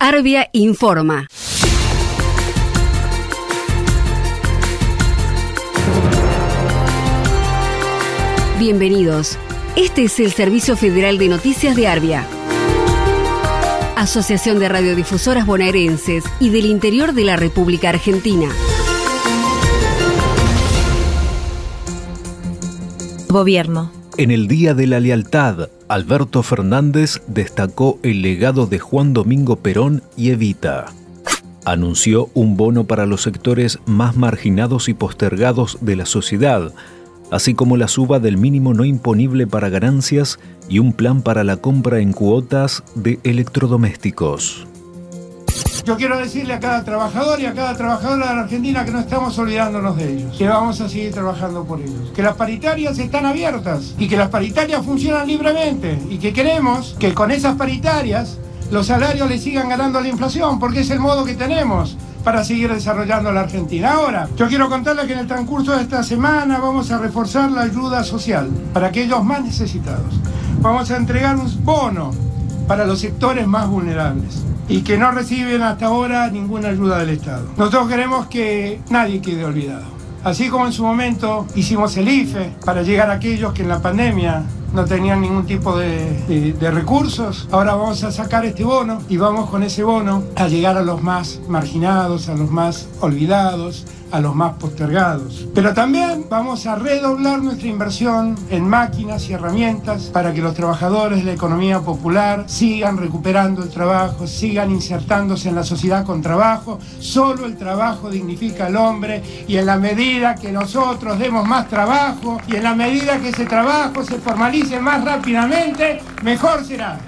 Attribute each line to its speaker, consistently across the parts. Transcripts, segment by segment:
Speaker 1: Arbia informa. Bienvenidos. Este es el Servicio Federal de Noticias de Arbia. Asociación de Radiodifusoras Bonaerenses y del Interior de la República Argentina.
Speaker 2: Gobierno.
Speaker 3: En el Día de la Lealtad, Alberto Fernández destacó el legado de Juan Domingo Perón y Evita. Anunció un bono para los sectores más marginados y postergados de la sociedad, así como la suba del mínimo no imponible para ganancias y un plan para la compra en cuotas de electrodomésticos.
Speaker 4: Yo quiero decirle a cada trabajador y a cada trabajadora de la Argentina que no estamos olvidándonos de ellos, que vamos a seguir trabajando por ellos, que las paritarias están abiertas y que las paritarias funcionan libremente y que queremos que con esas paritarias los salarios le sigan ganando a la inflación, porque es el modo que tenemos para seguir desarrollando la Argentina. Ahora, yo quiero contarle que en el transcurso de esta semana vamos a reforzar la ayuda social para aquellos más necesitados. Vamos a entregar un bono para los sectores más vulnerables y que no reciben hasta ahora ninguna ayuda del Estado. Nosotros queremos que nadie quede olvidado. Así como en su momento hicimos el IFE para llegar a aquellos que en la pandemia no tenían ningún tipo de, de, recursos. Ahora vamos a sacar este bono y vamos con ese bono a llegar a los más marginados, a los más olvidados, a los más postergados. Pero también vamos a redoblar nuestra inversión en máquinas y herramientas para que los trabajadores de la economía popular sigan recuperando el trabajo, sigan insertándose en la sociedad con trabajo. Solo el trabajo dignifica al hombre y en la medida que nosotros demos más trabajo y en la medida que ese trabajo se formalice más rápidamente, mejor será.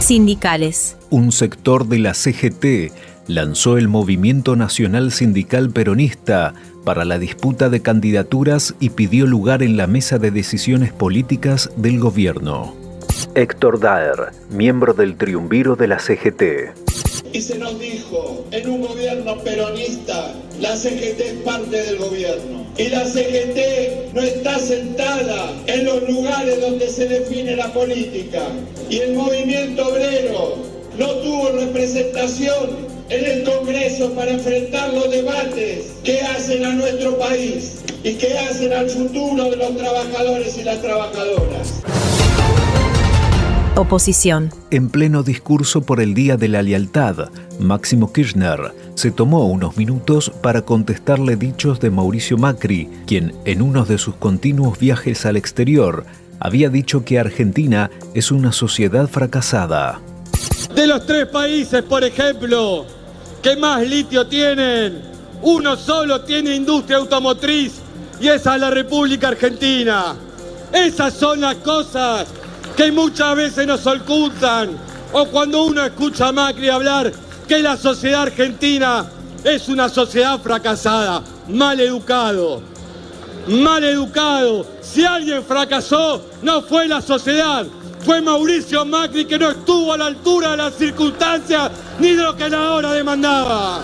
Speaker 2: Sindicales.
Speaker 3: Un sector de la CGT lanzó el Movimiento Nacional Sindical Peronista para la disputa de candidaturas y pidió lugar en la mesa de decisiones políticas del gobierno. Héctor Daer, miembro del triunviro de la CGT.
Speaker 5: Y se nos dijo, en un gobierno peronista, la CGT es parte del gobierno. Y la CGT no está sentada en los lugares donde se define la política. Y el movimiento obrero no tuvo representación en el Congreso para enfrentar los debates que hacen a nuestro país y que hacen al futuro de los trabajadores y las trabajadoras.
Speaker 2: Oposición.
Speaker 3: En pleno discurso por el Día de la Lealtad, Máximo Kirchner se tomó unos minutos para contestarle dichos de Mauricio Macri, quien en uno de sus continuos viajes al exterior había dicho que Argentina es una sociedad fracasada.
Speaker 6: De los tres países, por ejemplo, que más litio tienen, uno solo tiene industria automotriz y esa es la República Argentina. Esas son las cosas que muchas veces nos ocultan o cuando uno escucha a Macri hablar que la sociedad argentina es una sociedad fracasada, mal educado, mal educado. Si alguien fracasó, no fue la sociedad, fue Mauricio Macri que no estuvo a la altura de las circunstancias ni de lo que la hora demandaba.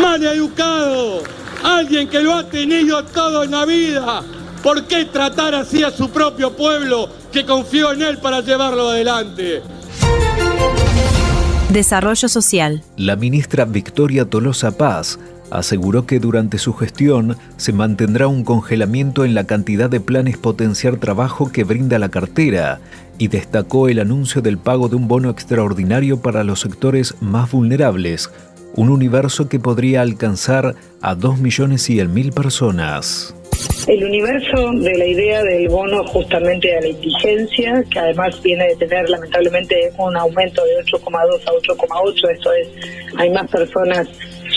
Speaker 6: Mal educado, alguien que lo ha tenido todo en la vida. ¿Por qué tratar así a su propio pueblo que confió en él para llevarlo adelante?
Speaker 2: Desarrollo social.
Speaker 3: La ministra Victoria Tolosa Paz aseguró que durante su gestión se mantendrá un congelamiento en la cantidad de planes potenciar trabajo que brinda la cartera y destacó el anuncio del pago de un bono extraordinario para los sectores más vulnerables, un universo que podría alcanzar a 2 millones y mil personas.
Speaker 7: El universo de la idea del bono justamente de la indigencia, que además viene de tener lamentablemente un aumento de 8,2 a 8,8, esto es, hay más personas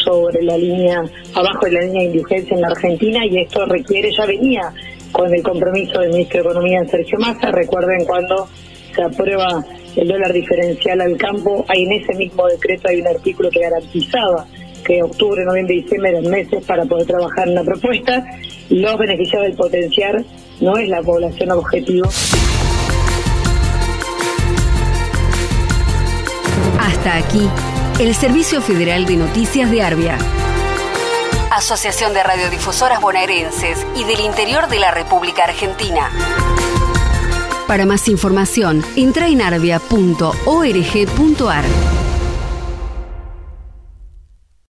Speaker 7: sobre la línea, abajo de la línea de indigencia en la Argentina y esto requiere, ya venía con el compromiso del ministro de Economía Sergio Massa, recuerden cuando se aprueba el dólar diferencial al campo, hay en ese mismo decreto hay un artículo que garantizaba que octubre, noviembre y diciembre eran meses para poder trabajar en la propuesta. Los beneficiados del potenciar no es la población objetivo.
Speaker 1: Hasta aquí el Servicio Federal de Noticias de Arbia. Asociación de Radiodifusoras Bonaerenses y del Interior de la República Argentina. Para más información, entra en arbia.org.ar.